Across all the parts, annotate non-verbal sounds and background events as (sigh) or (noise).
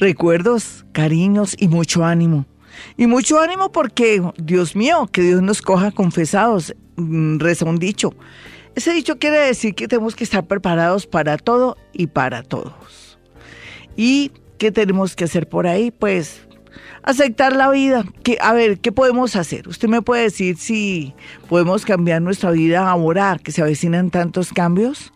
Recuerdos, cariños y mucho ánimo. Y mucho ánimo porque, Dios mío, que Dios nos coja confesados, mm, reza un dicho. Ese dicho quiere decir que tenemos que estar preparados para todo y para todos. ¿Y qué tenemos que hacer por ahí? Pues aceptar la vida. Que, a ver, ¿qué podemos hacer? Usted me puede decir si podemos cambiar nuestra vida ahora que se avecinan tantos cambios.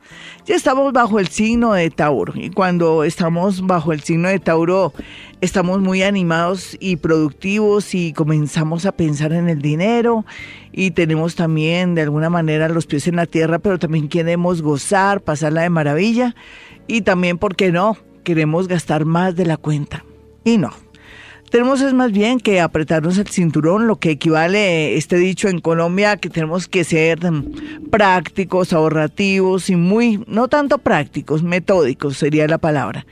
Ya estamos bajo el signo de Tauro y cuando estamos bajo el signo de Tauro estamos muy animados y productivos y comenzamos a pensar en el dinero y tenemos también de alguna manera los pies en la tierra, pero también queremos gozar, pasarla de maravilla y también, ¿por qué no? Queremos gastar más de la cuenta. Y no, tenemos es más bien que apretarnos el cinturón, lo que equivale este dicho en Colombia, que tenemos que ser prácticos, ahorrativos y muy, no tanto prácticos, metódicos sería la palabra.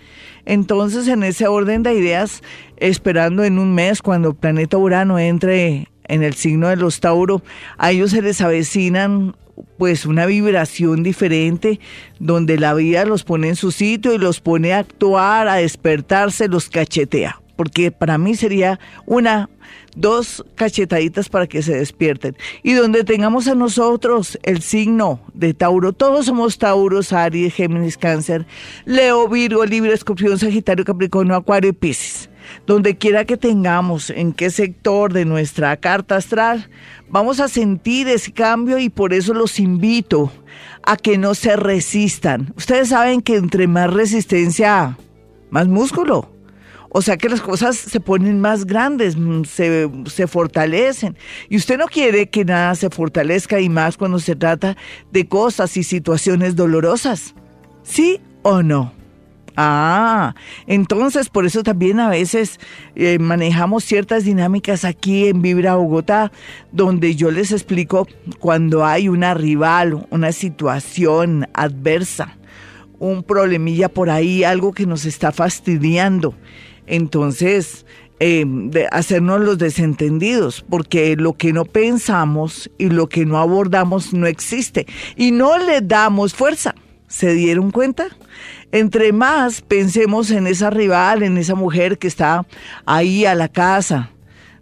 Entonces, en ese orden de ideas, esperando en un mes cuando planeta Urano entre en el signo de los Tauro, a ellos se les avecinan pues una vibración diferente donde la vida los pone en su sitio y los pone a actuar, a despertarse, los cachetea porque para mí sería una, dos cachetaditas para que se despierten. Y donde tengamos a nosotros el signo de Tauro, todos somos Tauros, Aries, Géminis, Cáncer, Leo, Virgo, Libre, Escorpión, Sagitario, Capricornio, Acuario y Piscis. Donde quiera que tengamos, en qué sector de nuestra carta astral, vamos a sentir ese cambio y por eso los invito a que no se resistan. Ustedes saben que entre más resistencia, más músculo. O sea que las cosas se ponen más grandes, mm, se, se, fortalecen. Y usted no quiere que nada se fortalezca y más cuando se trata de cosas y situaciones dolorosas. ¿Sí o no? Ah, entonces por eso también a veces eh, manejamos ciertas dinámicas aquí en Vibra Bogotá, donde yo les explico cuando hay una rival, una situación adversa, un problemilla por ahí, algo que nos está fastidiando entonces, eh, hacernos los desentendidos, porque lo que no pensamos y lo que no abordamos no existe y no le damos fuerza. ¿Se dieron cuenta? Entre más pensemos en esa rival, en esa mujer que está ahí a la casa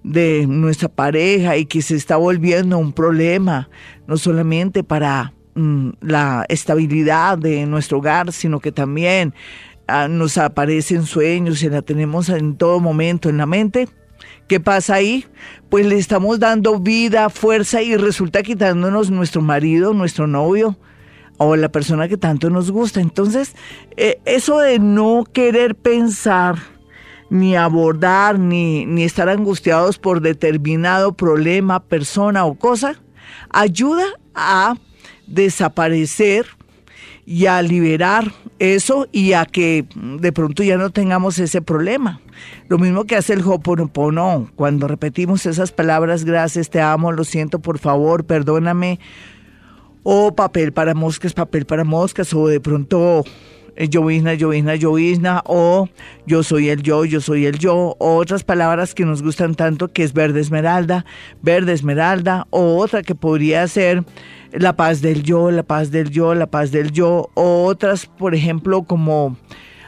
de nuestra pareja y que se está volviendo un problema, no solamente para mm, la estabilidad de nuestro hogar, sino que también nos aparecen sueños y la tenemos en todo momento en la mente. ¿Qué pasa ahí? Pues le estamos dando vida, fuerza y resulta quitándonos nuestro marido, nuestro novio o la persona que tanto nos gusta. Entonces, eh, eso de no querer pensar, ni abordar, ni, ni estar angustiados por determinado problema, persona o cosa, ayuda a desaparecer y a liberar eso y a que de pronto ya no tengamos ese problema. Lo mismo que hace el Hoponopono, cuando repetimos esas palabras, gracias, te amo, lo siento, por favor, perdóname, o papel para moscas, papel para moscas, o de pronto llovizna, llovizna, llovizna, o yo soy el yo, yo soy el yo, o otras palabras que nos gustan tanto, que es verde esmeralda, verde esmeralda, o otra que podría ser la paz del yo, la paz del yo, la paz del yo, o otras, por ejemplo, como,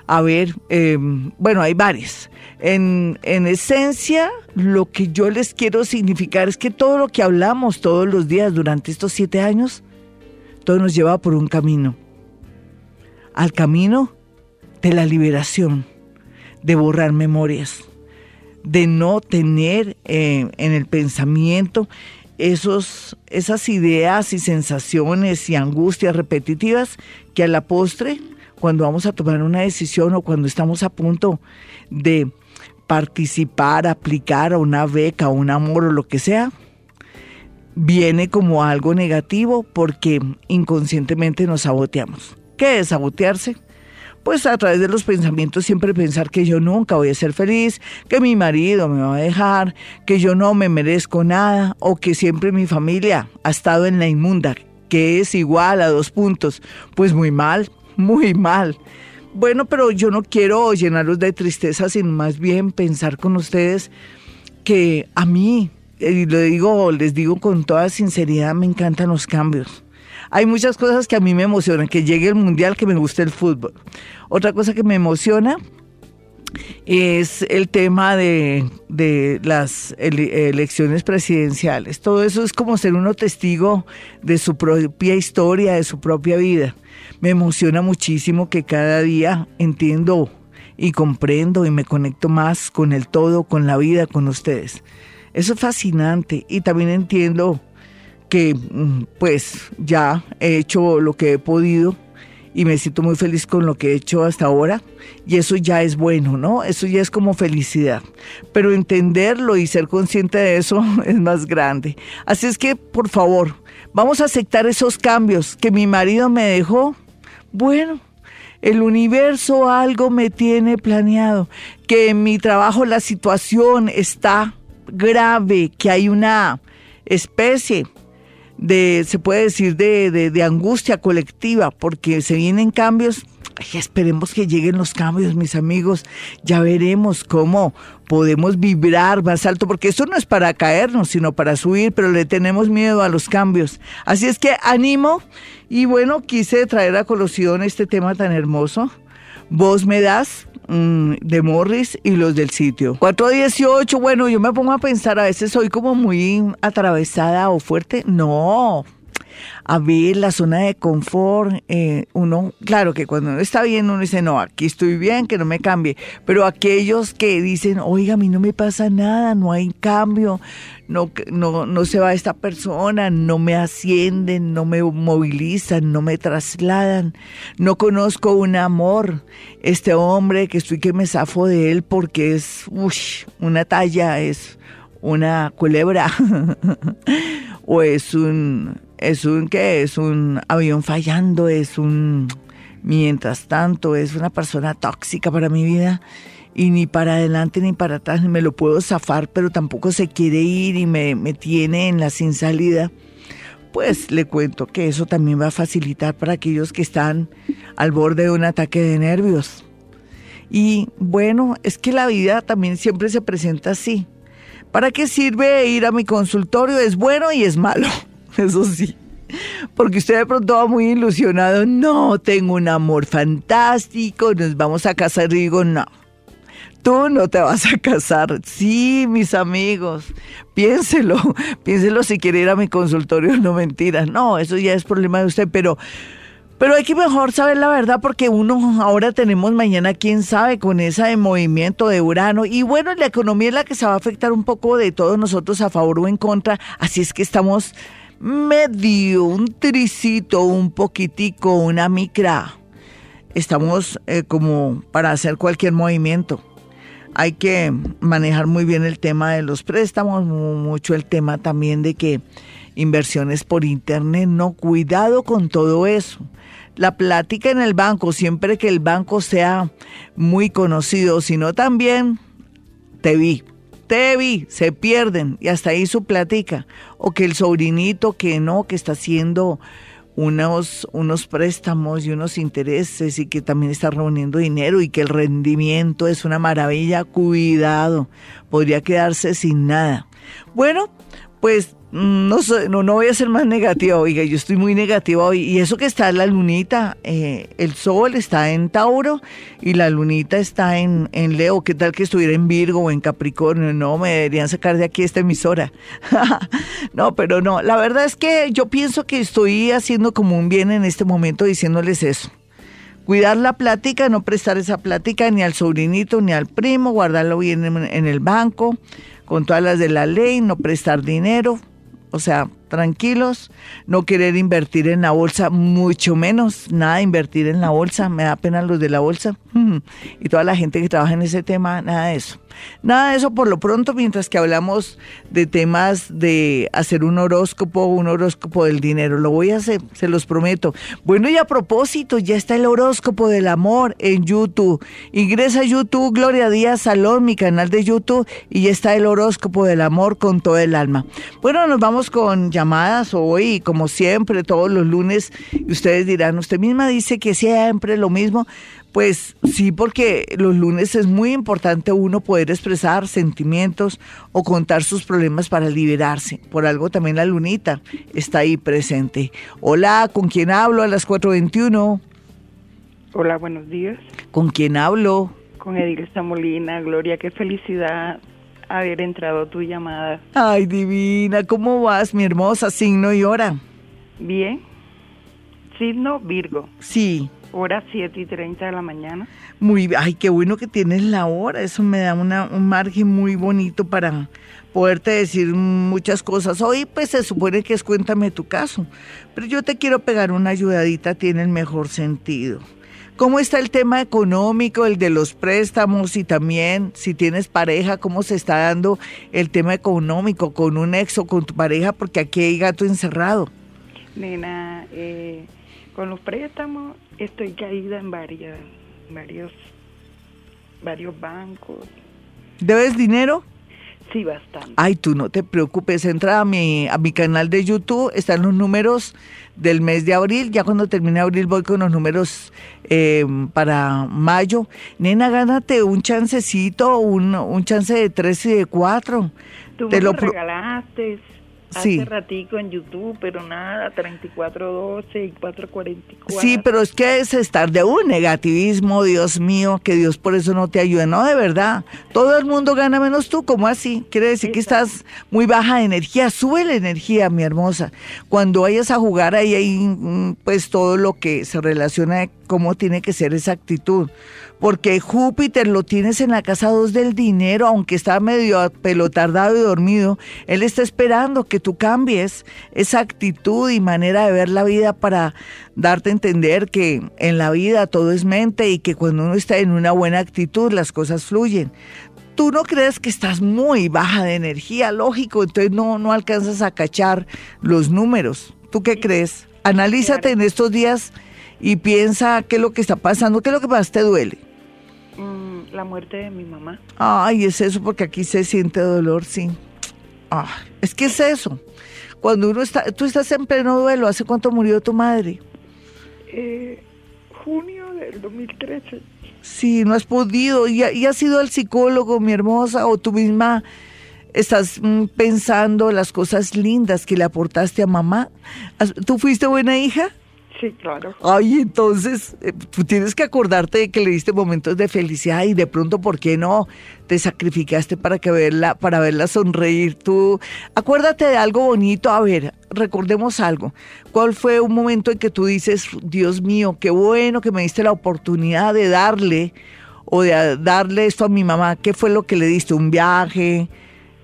a ver, em, bueno, hay varias. En, en esencia, lo que yo les quiero significar es que todo lo que hablamos todos los días durante estos siete años, todo nos lleva por un camino. Al camino de la liberación, de borrar memorias, de no tener eh, en el pensamiento esos, esas ideas y sensaciones y angustias repetitivas que a la postre, cuando vamos a tomar una decisión o cuando estamos a punto de participar, aplicar a una beca, un amor o lo que sea, viene como algo negativo porque inconscientemente nos saboteamos. ¿Qué es sabotearse? pues a través de los pensamientos siempre pensar que yo nunca voy a ser feliz, que mi marido me va a dejar, que yo no me merezco nada o que siempre mi familia ha estado en la inmunda, que es igual a dos puntos. Pues muy mal, (laughs) muy mal. Bueno, pero yo no quiero llenarlos de tristeza, sino más bien pensar con ustedes que a mí, y lo digo, les digo con toda sinceridad, me encantan los cambios. Hay muchas cosas que a mí me emocionan, que llegue el mundial, que me guste el fútbol. Otra cosa que me emociona es el tema de, las elecciones presidenciales. Todo eso es como ser uno testigo de su propia historia, de su propia vida. Me emociona muchísimo que cada día entiendo y comprendo y me conecto más con el todo, con la vida, con ustedes. Eso es fascinante y también entiendo que mm, pues ya he hecho lo que he podido y me siento muy feliz con lo que he hecho hasta ahora y eso ya es bueno, ¿no? Eso ya es como felicidad. Pero entenderlo y ser consciente de eso (laughs) es más grande. Así es que, por favor, vamos a aceptar esos cambios que mi marido me dejó. Bueno, el universo algo me tiene planeado, que en mi trabajo la situación está grave, que hay una especie de, se puede decir, de, de, angustia colectiva, porque se vienen cambios. esperemos que lleguen los cambios, mis amigos. Ya veremos cómo podemos vibrar más alto, porque esto no es para caernos, sino para subir, pero le tenemos miedo a los cambios. Así es que animo y bueno, quise traer a colación este tema tan hermoso. Vos me das Mm, de Morris y los del sitio. 418, bueno, yo me pongo a pensar, a veces soy como muy atravesada o fuerte. No, a ver la zona de confort. Eh, uno, claro que cuando uno está bien, uno dice, no, aquí estoy bien, que no me cambie. Pero aquellos que dicen, oiga, a mí no me pasa nada, no hay cambio, no, no, no se va esta persona, no me ascienden, no me movilizan, no me trasladan, no conozco un amor. Este hombre que estoy que me zafo de él porque es una talla, es una culebra (laughs) o es un es un que es un avión fallando, es un mientras tanto es una persona tóxica para mi vida y ni para adelante ni para atrás ni me lo puedo zafar, pero tampoco se quiere ir y me, me tiene en la sin salida. Pues le cuento que eso también va a facilitar para aquellos que están al borde de un ataque de nervios. Y bueno, es que la vida también siempre se presenta así. ¿Para qué sirve ir a mi consultorio? Es bueno y es malo. (laughs) eso sí. Porque usted de pronto va muy ilusionado, no, tengo un amor fantástico, nos vamos a casar y digo, no, tú no te vas a casar. Sí, mis amigos, piénselo, (laughs) piénselo si quiere ir a mi consultorio, no mentiras, no, eso ya es problema de usted, pero... Pero hay que mejor saber la verdad porque uno ahora tenemos mañana, quién sabe, con ese movimiento de Urano. Y bueno, la economía es la que se va a afectar un poco de todos nosotros a favor o en contra. Así es que estamos medio, un tricito, un poquitico, una micra. Estamos eh, como para hacer cualquier movimiento. Hay que manejar muy bien el tema de los préstamos, mucho el tema también de que inversiones por internet, no, cuidado con todo eso. La plática en el banco, siempre que el banco sea muy conocido, sino también te vi, vi, se pierden y hasta ahí su platica. O que el sobrinito que no, que está haciendo unos, unos préstamos y unos intereses y que también está reuniendo dinero y que el rendimiento es una maravilla, cuidado, podría quedarse sin nada. Bueno, pues no, no, no voy a ser más negativa, oiga, yo estoy muy negativa hoy. Y eso que está la lunita, eh, el sol está en Tauro y la lunita está en, en, Leo. ¿Qué tal que estuviera en Virgo o en Capricornio? No, me deberían sacar de aquí esta emisora. (laughs) no, pero no, la verdad es que yo pienso que estoy haciendo como un bien en este momento diciéndoles eso. Cuidar la plática, no prestar esa plática ni al sobrinito ni al primo, guardarlo bien en el banco, con todas las de la ley, no prestar dinero o sea, tranquilos, no querer invertir en la bolsa, mucho menos nada invertir en la bolsa, me da pena los de la bolsa (laughs) y toda la gente que trabaja en ese tema, nada de eso. Nada de eso por lo pronto, mientras que hablamos de temas de hacer un horóscopo, un horóscopo del dinero. Lo voy a hacer, se los prometo. Bueno, y a propósito, ya está el horóscopo del amor en YouTube. Ingresa a YouTube, Gloria Díaz Salón, mi canal de YouTube, y ya está el horóscopo del amor con todo el alma. Bueno, nos vamos con llamadas hoy, como siempre, todos los lunes. Y ustedes dirán, usted misma dice que siempre lo mismo. Pues sí, porque los lunes es muy importante uno poder expresar sentimientos o contar sus problemas para liberarse. Por algo también la lunita está ahí presente. Hola, ¿con quién hablo a las 4.21? Hola, buenos días. ¿Con quién hablo? Con Edilza Molina. Gloria, qué felicidad haber entrado tu llamada. Ay, divina, ¿cómo vas, mi hermosa signo y hora? Bien. Signo Virgo. Sí. Hora 7 y 30 de la mañana. Muy, ay, qué bueno que tienes la hora. Eso me da una, un margen muy bonito para poderte decir muchas cosas. Hoy, pues se supone que es cuéntame tu caso. Pero yo te quiero pegar una ayudadita, tiene el mejor sentido. ¿Cómo está el tema económico, el de los préstamos y también si tienes pareja, cómo se está dando el tema económico con un ex o con tu pareja? Porque aquí hay gato encerrado. Nena, eh, con los préstamos estoy caída en varias, varios, varios bancos. ¿Debes dinero? Sí, bastante. Ay, tú no te preocupes, entra a mi, a mi canal de YouTube, están los números del mes de abril, ya cuando termine abril voy con los números eh, para mayo. Nena, gánate un chancecito, un, un chance de tres y de cuatro. Tú te me lo regalaste Sí. hace ratico en YouTube, pero nada, 3412 y 444. Sí, pero es que es estar de un negativismo, Dios mío, que Dios por eso no te ayude. No, de verdad. Todo el mundo gana menos tú, ¿cómo así? Quiere decir que estás muy baja de energía. Sube la energía, mi hermosa. Cuando vayas a jugar ahí hay mm, pues todo lo que se relaciona de cómo tiene que ser esa actitud. Porque Júpiter lo tienes en la casa 2 del dinero, aunque está medio pelotardado y dormido, él está esperando que tú cambies esa actitud y manera de ver la vida para darte a entender que en la vida todo es mente y que cuando uno está en una buena actitud las cosas fluyen. Tú no crees que estás muy baja de energía, lógico, entonces no, no alcanzas a cachar los números. ¿Tú qué crees? Analízate en estos días y piensa qué es lo que está pasando, qué es lo que más te duele. Mm, la muerte de mi mamá. Ay, es eso porque aquí se siente dolor, sí. Ay, es que es eso. Cuando uno está, tú estás en pleno duelo, ¿hace cuánto murió tu madre? Eh, junio del 2013. Sí, no has podido. ¿Y, ha- y has ido al psicólogo, mi hermosa? ¿O tú misma estás mm, pensando las cosas lindas que le aportaste a mamá? ¿Has- ¿Tú fuiste buena hija? Sí, claro. Ay, entonces, eh, tú tienes que acordarte de que le diste momentos de felicidad y de pronto, ¿por qué no? Te sacrificaste para que verla, para verla sonreír. Tú, acuérdate de algo bonito. A ver, recordemos algo. ¿Cuál fue un momento en que tú dices, Dios mío, qué bueno que me diste la oportunidad de darle o de a- darle esto a mi mamá? ¿Qué fue lo que le diste? ¿Un viaje?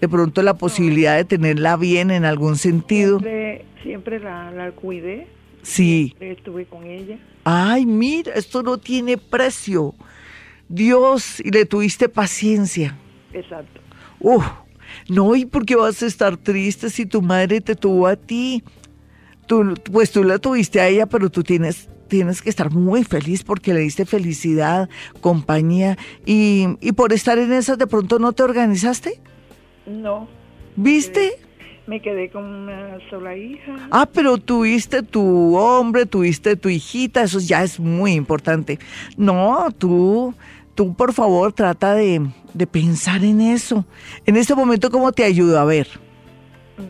De pronto la posibilidad de tenerla bien en algún sentido. Siempre, siempre la, la cuidé. Sí. Siempre estuve con ella. Ay, mira, esto no tiene precio. Dios, y le tuviste paciencia. Exacto. Uf, no, ¿y por qué vas a estar triste si tu madre te tuvo a ti? Tú, pues tú la tuviste a ella, pero tú tienes, tienes que estar muy feliz porque le diste felicidad, compañía, y, y por estar en esas de pronto no te organizaste. No, ¿Viste? Me quedé con una sola hija. Ah, pero tuviste tu hombre, tuviste tu hijita, eso ya es muy importante. No, tú, tú por favor trata de, de pensar en eso. En este momento, ¿cómo te ayudo? A ver.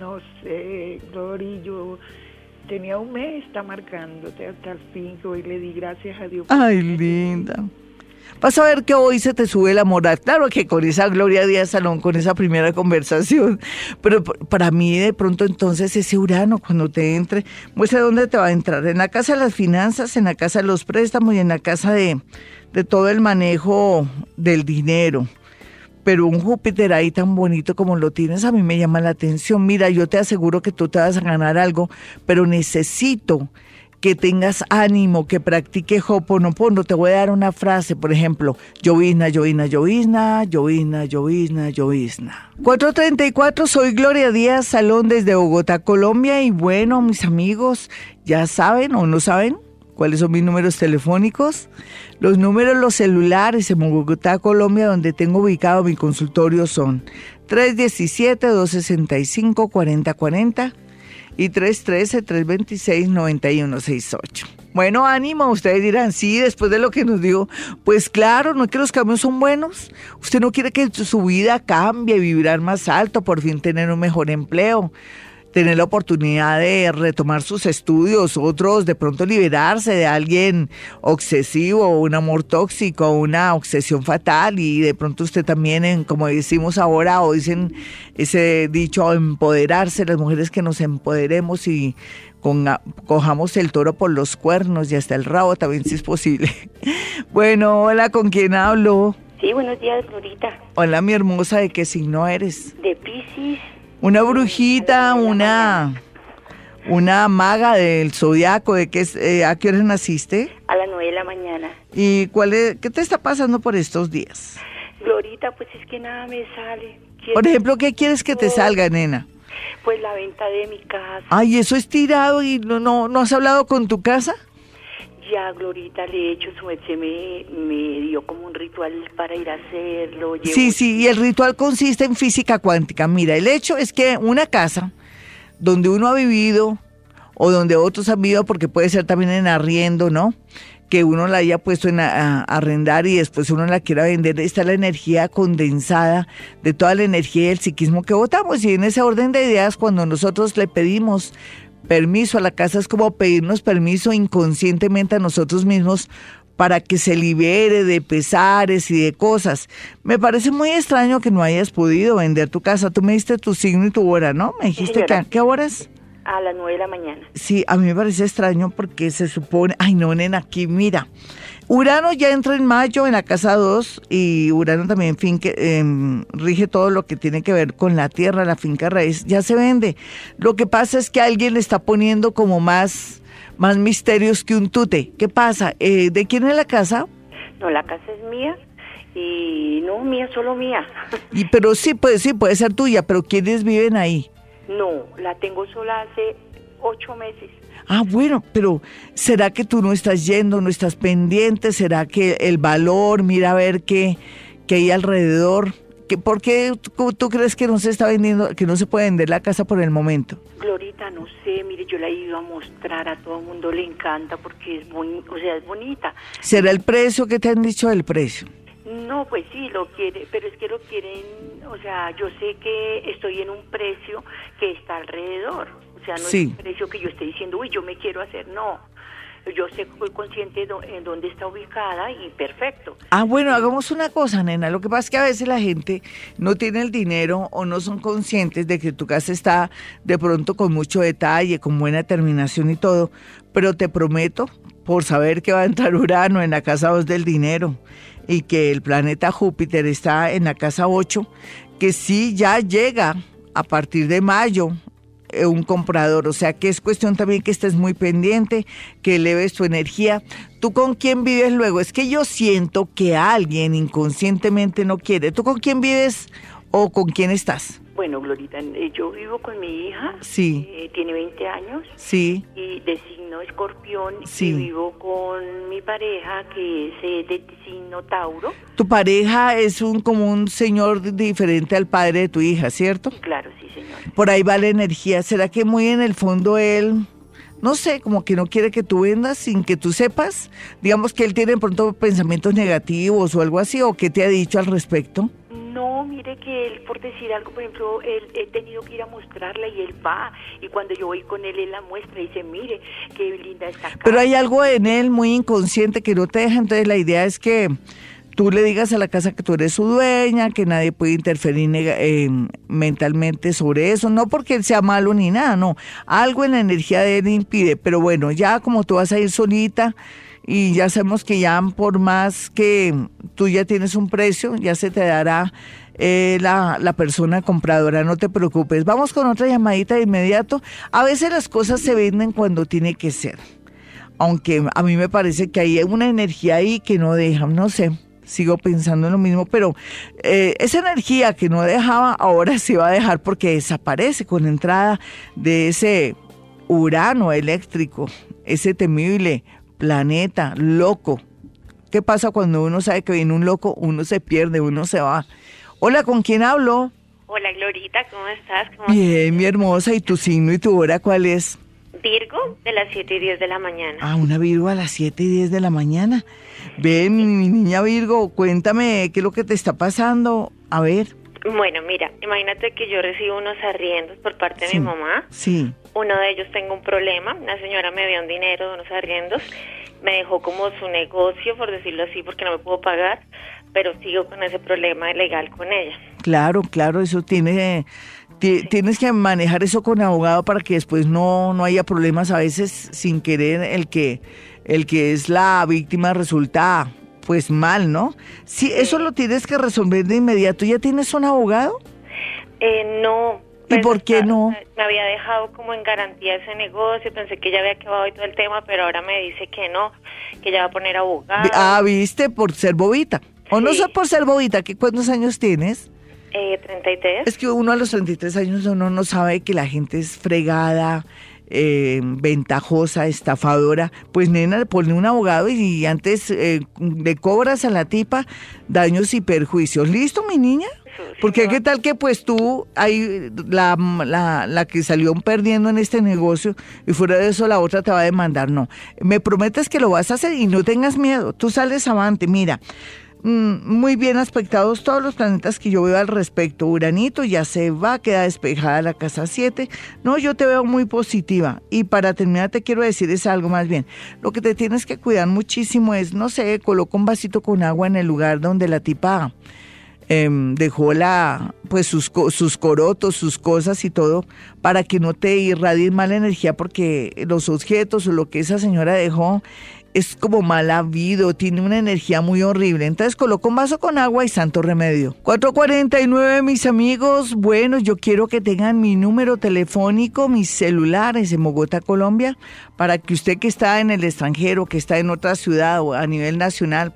No sé, Glory, yo tenía un mes, está marcándote hasta el fin, que hoy le di gracias a Dios. Ay, linda. Vas a ver que hoy se te sube la moral. Claro que con esa Gloria Díaz Salón, con esa primera conversación. Pero para mí, de pronto, entonces, ese Urano, cuando te entre, muestra dónde te va a entrar. En la casa de las finanzas, en la casa de los préstamos y en la casa de, de todo el manejo del dinero. Pero un Júpiter ahí tan bonito como lo tienes, a mí me llama la atención. Mira, yo te aseguro que tú te vas a ganar algo, pero necesito que tengas ánimo, que practique Hoponopono. Te voy a dar una frase, por ejemplo, llovizna, llovizna, llovizna, llovizna, llovizna, llovizna. 434, soy Gloria Díaz Salón desde Bogotá, Colombia. Y bueno, mis amigos, ya saben o no saben cuáles son mis números telefónicos. Los números, los celulares en Bogotá, Colombia, donde tengo ubicado mi consultorio son 317-265-4040 y 313-326-9168. Bueno, ánimo, ustedes dirán, sí, después de lo que nos dijo, pues claro, no es que los cambios son buenos. Usted no quiere que su vida cambie, vibrar más alto, por fin tener un mejor empleo tener la oportunidad de retomar sus estudios, otros de pronto liberarse de alguien obsesivo, un amor tóxico, una obsesión fatal y de pronto usted también, en, como decimos ahora o dicen ese dicho, empoderarse, las mujeres que nos empoderemos y con, cojamos el toro por los cuernos y hasta el rabo también si es posible. (laughs) Bueno, hola, ¿con quién hablo? Sí, buenos días, Florita. Hola, mi hermosa, ¿de qué signo eres? De Pisces. Una brujita, una una maga del zodiaco, de qué eh, ¿a qué hora naciste? A las nueve de la mañana. ¿Y cuál es, qué te está pasando por estos días? Glorita, pues es que nada me sale. por ejemplo, ¿qué quieres que te salga, nena? Pues la venta de mi casa. Ay, eso es tirado y no, no, ¿no has hablado con tu casa? Ya, Glorita, le he hecho, su me, me dio como un ritual para ir a hacerlo. Sí, sí, y el ritual consiste en física cuántica. Mira, el hecho es que una casa donde uno ha vivido o donde otros han vivido, porque puede ser también en arriendo, ¿no? Que uno la haya puesto en arrendar y después uno la quiera vender, está la energía condensada de toda la energía del psiquismo que votamos. Y en ese orden de ideas, cuando nosotros le pedimos permiso a la casa es como pedirnos permiso inconscientemente a nosotros mismos para que se libere de pesares y de cosas. Me parece muy extraño que no hayas podido vender tu casa. Tú me diste tu signo y tu hora, ¿no? Me dijiste que a qué horas? A las nueve de la mañana. Sí, a mí me parece extraño porque se supone, ay no, nena, aquí mira, Urano ya entra en mayo en la casa 2 y Urano también fin, que, em, rige todo lo que tiene que ver con la tierra, la finca raíz, ya se vende. Lo que pasa es que alguien le está poniendo como más, más misterios que un tute. ¿Qué pasa? Eh, ¿De quién es la casa? No, la casa es mía y no mía, solo mía. (laughs) Y pero sí puede, sí puede ser tuya, pero ¿quiénes viven ahí? No, la tengo sola hace ocho meses. Ah, bueno, pero ¿será que tú no estás yendo, no estás pendiente? ¿Será que el valor, mira a ver qué, qué hay alrededor? ¿Por qué tú, crees que no se está vendiendo, que no se puede vender la casa por el momento? Glorita, no sé, mire, yo la he ido a mostrar, a todo el mundo le encanta porque es, bonita, o sea, es bonita. ¿Será el precio que te han dicho del precio? No, pues sí, lo quiere, pero es que lo quieren, o sea, yo sé que estoy en un precio que está alrededor sea, no es un precio que yo esté diciendo, uy, yo me quiero hacer, no. Yo sé, soy consciente de en dónde está ubicada y perfecto. Ah, bueno, hagamos una cosa, nena. Lo que pasa es que a veces la gente no tiene el dinero o no son conscientes de que tu casa está de pronto con mucho detalle, con buena terminación y todo. Pero te prometo, por saber que va a entrar Urano en la casa 2 del dinero y que el planeta Júpiter está en la casa 8, que sí ya llega a partir de mayo un comprador. O sea que es cuestión también que estés muy pendiente, que eleves tu energía. ¿Tú con quién vives luego? Es que yo siento que alguien inconscientemente no quiere. ¿Tú con quién vives o con quién estás? Bueno, Glorita, eh, yo vivo con mi hija. Sí. Eh, tiene 20 años. Sí. Y de signo escorpión. Sí. Y vivo con mi pareja que es eh, de signo Tauro. Tu pareja es un como un señor diferente al padre de tu hija, ¿cierto? Claro. Por ahí va la energía. ¿Será que muy en el fondo él no sé, como que no quiere que tú vendas sin que tú sepas, digamos que él tiene pronto pensamientos negativos o algo así, o qué te ha dicho al respecto? No, mire que él, por decir algo, por ejemplo, él, he tenido que ir a mostrarla y él va, y cuando yo voy con él, él la muestra y dice, mire, qué linda está acá. Pero hay algo en él muy inconsciente que no te deja, entonces la idea es que tú le digas a la casa que tú eres su dueña, que nadie puede interferir mentalmente sobre eso, no porque él sea malo ni nada, no, algo en la energía de él impide, pero bueno, ya como tú vas a ir solita, y ya sabemos que ya por más que tú ya tienes un precio, ya se te dará eh, la, la, persona compradora, no te preocupes. Vamos con otra llamadita de inmediato. A veces las cosas se venden cuando tiene que ser. aunque a mí me parece que hay una energía ahí que no deja, no sé, sigo pensando en lo mismo, pero eh, esa energía que no dejaba ahora se va a dejar porque desaparece con la entrada de ese Urano eléctrico, ese temible planeta loco. ¿Qué pasa cuando uno sabe que viene un loco? Uno se pierde, uno se va. Hola, ¿con quién hablo? Hola, Glorita, ¿cómo estás? Bien, mi hermosa. ¿Y tu signo y tu hora cuál es? Virgo, de las 7 y 10 de la mañana. Ah, una Virgo a las 7 y 10 de la mañana. Ven, mi niña Virgo, cuéntame qué es lo que te está pasando. A ver. Bueno, mira, imagínate que yo recibo unos arriendos por parte de mi mamá. Sí. Uno de ellos tengo un problema. Una señora me dio un dinero de unos arriendos. Me dejó como su negocio, por decirlo así, porque no me puedo pagar. Pero sigo con ese problema legal con ella. Claro, claro, eso tiene tienes que manejar eso con abogado para que después no, no haya problemas a veces sin querer el que el que es la víctima resulta pues mal, ¿no? Sí, eso lo tienes que resolver de inmediato. ¿Ya tienes un abogado? Eh, no. ¿Y pues, por qué no? Me había dejado como en garantía ese negocio, pensé que ya había acabado y todo el tema, pero ahora me dice que no, que ya va a poner abogado. Ah, viste, por ser bobita. O no sé por ser bobita, ¿qué cuántos años tienes? Eh, 33. Es que uno a los 33 años uno no sabe que la gente es fregada, eh, ventajosa, estafadora. Pues nena, pone un abogado y, antes eh, le cobras a la tipa daños y perjuicios. ¿Listo, mi niña? Porque qué tal que pues tú, ahí la, la, la, que salió perdiendo en este negocio y fuera de eso la otra te va a demandar. No, me prometes que lo vas a hacer y no tengas miedo. Tú sales avante. Mira, muy bien aspectados todos los planetas que yo veo al respecto. Uranito ya se va, queda despejada la casa 7. No, yo te veo muy positiva. Y para terminar te quiero decir es algo más bien. Lo que te tienes que cuidar muchísimo es, no sé, coloca un vasito con agua en el lugar donde la tipa em, dejó la, pues sus, sus corotos, sus cosas y todo, para que no te irradie mala energía porque los objetos o lo que esa señora dejó es como mal habido, tiene una energía muy horrible. Entonces coloco un vaso con agua y santo remedio. 449, mis amigos. Bueno, yo quiero que tengan mi número telefónico, mis celulares en Bogotá, Colombia, para que usted que está en el extranjero, que está en otra ciudad o a nivel nacional,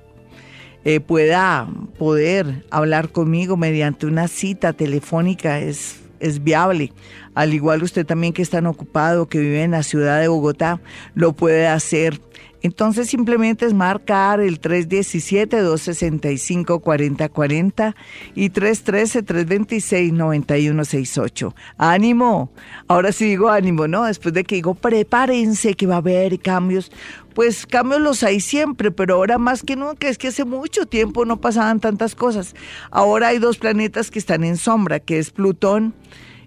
eh, pueda poder hablar conmigo mediante una cita telefónica. Es es viable. Al igual usted también que está ocupado, que vive en la ciudad de Bogotá, lo puede hacer entonces simplemente es marcar el 317-265-4040 y 313-326-9168. Ánimo. Ahora sí digo ánimo, ¿no? Después de que digo prepárense que va a haber cambios. Pues cambios los hay siempre, pero ahora más que nunca es que hace mucho tiempo no pasaban tantas cosas. Ahora hay dos planetas que están en sombra, que es Plutón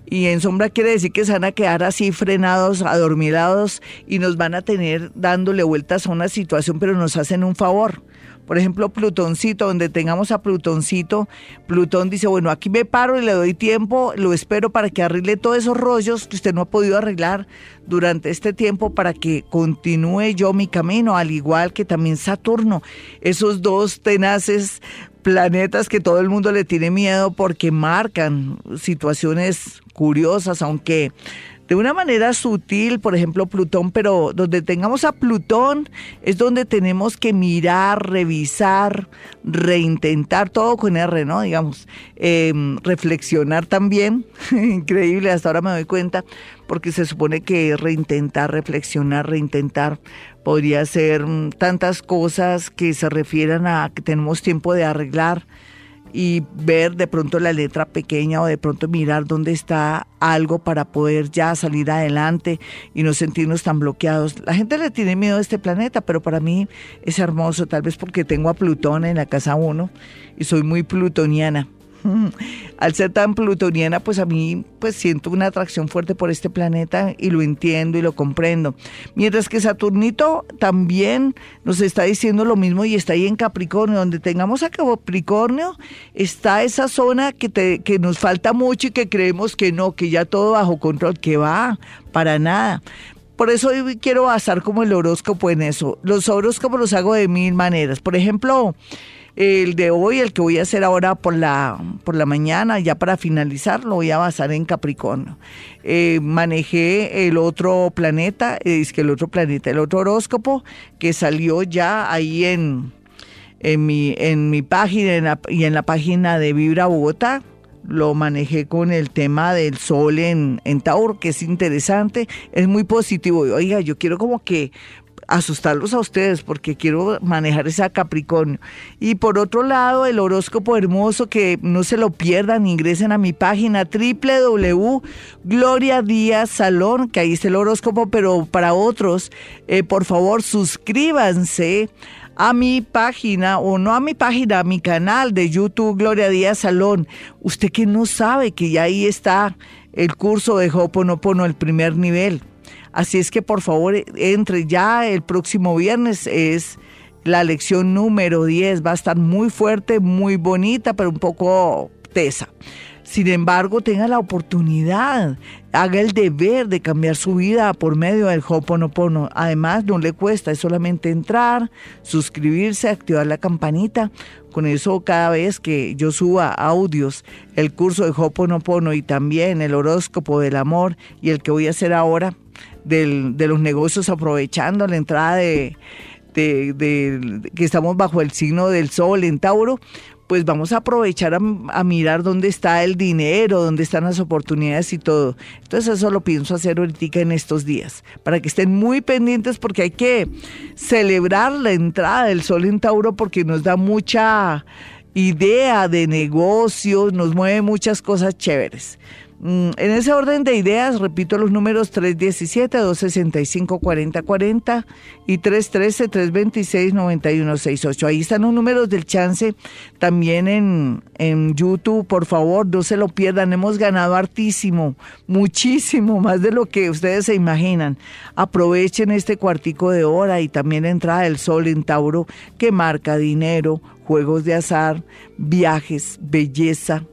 y en sombra quiere decir que se van a quedar así frenados, adormilados y nos van a tener dándole vueltas a una situación, pero nos hacen un favor. Por ejemplo, Plutoncito, donde tengamos a Plutoncito, Plutón dice, bueno, aquí me paro y le doy tiempo, lo espero para que arregle todos esos rollos que usted no ha podido arreglar durante este tiempo para que continúe yo mi camino, al igual que también Saturno. Esos dos tenaces planetas que todo el mundo le tiene miedo porque marcan situaciones curiosas, aunque de una manera sutil, por ejemplo, Plutón, pero donde tengamos a Plutón es donde tenemos que mirar, revisar, reintentar, todo con R, ¿no? Digamos, em, reflexionar también, (laughs) increíble, hasta ahora me doy cuenta, porque se supone que reintentar, reflexionar, reintentar, podría ser mm, tantas cosas que se refieran a que tenemos tiempo de arreglar y ver de pronto la letra pequeña o de pronto mirar dónde está algo para poder ya salir adelante y no sentirnos tan bloqueados. La gente le tiene miedo a este planeta, pero para mí es hermoso, tal vez porque tengo a Plutón en la casa 1 y soy muy plutoniana. (laughs) Al ser tan plutoniana, pues a mí pues siento una atracción fuerte por este planeta y lo entiendo y lo comprendo. Mientras que Saturnito también nos está diciendo lo mismo y está ahí en Capricornio. Donde tengamos a Capricornio está esa zona que, te, que nos falta mucho y que creemos que no, que ya todo bajo control, que va, para nada. Por eso hoy quiero basar como el horóscopo en eso. Los horóscopos los hago de mil maneras. Por ejemplo, El de hoy, el que voy a hacer ahora por la, por la mañana, ya para finalizar, lo voy a basar en Capricornio. Eh, manejé el otro planeta, es que el otro planeta, el otro horóscopo que salió ya ahí en, en, mi, en mi página y en la página de Vibra Bogotá lo manejé con el tema del sol en, en Tauro, que es interesante, es muy positivo. Oiga, yo quiero como que asustarlos a ustedes porque quiero manejar esa Capricornio. Y por otro lado, el horóscopo hermoso que no se lo pierdan, ingresen a mi página www.gloria Díaz Salón, que ahí está el horóscopo, pero para otros, eh, por favor, suscríbanse a mi página, o no a mi página, a mi canal de YouTube Gloria Díaz Salón. Usted que no sabe que ya ahí está el curso de Hoponopono, el primer nivel. Así es que por favor entre ya el próximo viernes es la lección número 10. Va a estar muy fuerte, muy bonita, pero un poco tesa. Sin embargo, tenga la oportunidad, haga el deber de cambiar su vida por medio del Hoponopono. Además, no le cuesta, es solamente entrar, suscribirse, activar la campanita. Con eso, cada vez que yo suba audios, el curso de Hoponopono y también el horóscopo del amor y el que voy a hacer ahora de los negocios aprovechando la entrada de, de, que estamos bajo el signo del sol en Tauro, pues vamos a aprovechar a, mirar dónde está el dinero, dónde están las oportunidades y todo. Entonces eso lo pienso hacer ahorita en estos días, para que estén muy pendientes porque hay que celebrar la entrada del sol en Tauro porque nos da mucha idea de negocios, nos mueve muchas cosas chéveres. Mm, en ese orden de ideas, repito los números 317-265-4040 y 313-326-9168. Ahí están los números del chance también en, en YouTube. Por favor, no se lo pierdan. Hemos ganado hartísimo, muchísimo, (laughs) más de lo que ustedes se imaginan. Aprovechen este cuartico de hora y también entrada del sol en Tauro que marca dinero, juegos de azar, viajes, belleza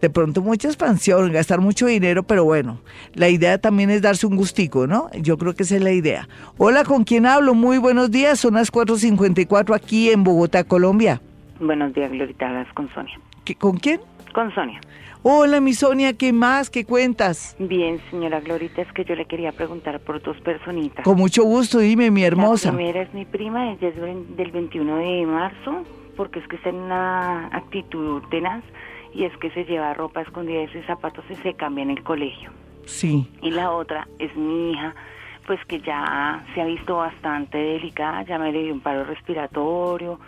de pronto mucha expansión, gastar mucho dinero, pero bueno, la idea también es darse un gustico, ¿no? Yo creo que esa es la idea. Hola, ¿con quién hablo? Muy buenos días, son las 4.54 aquí en Bogotá, Colombia. Buenos días, Glorita, con Sonia. ¿Con quién? Con Sonia. Hola, mi Sonia, ¿qué más? ¿Qué cuentas? Bien, señora Glorita, es que yo le quería preguntar por dos personitas. Con mucho gusto, dime, mi hermosa. La primera es mi prima, ella es del 21 de marzo, porque es que está en una actitud tenaz y es que se lleva ropa escondida y zapatos se cambia en el colegio. Sí. Y la otra es mi hija, pues que ya se ha visto bastante delicada, ya me le dio un paro respiratorio,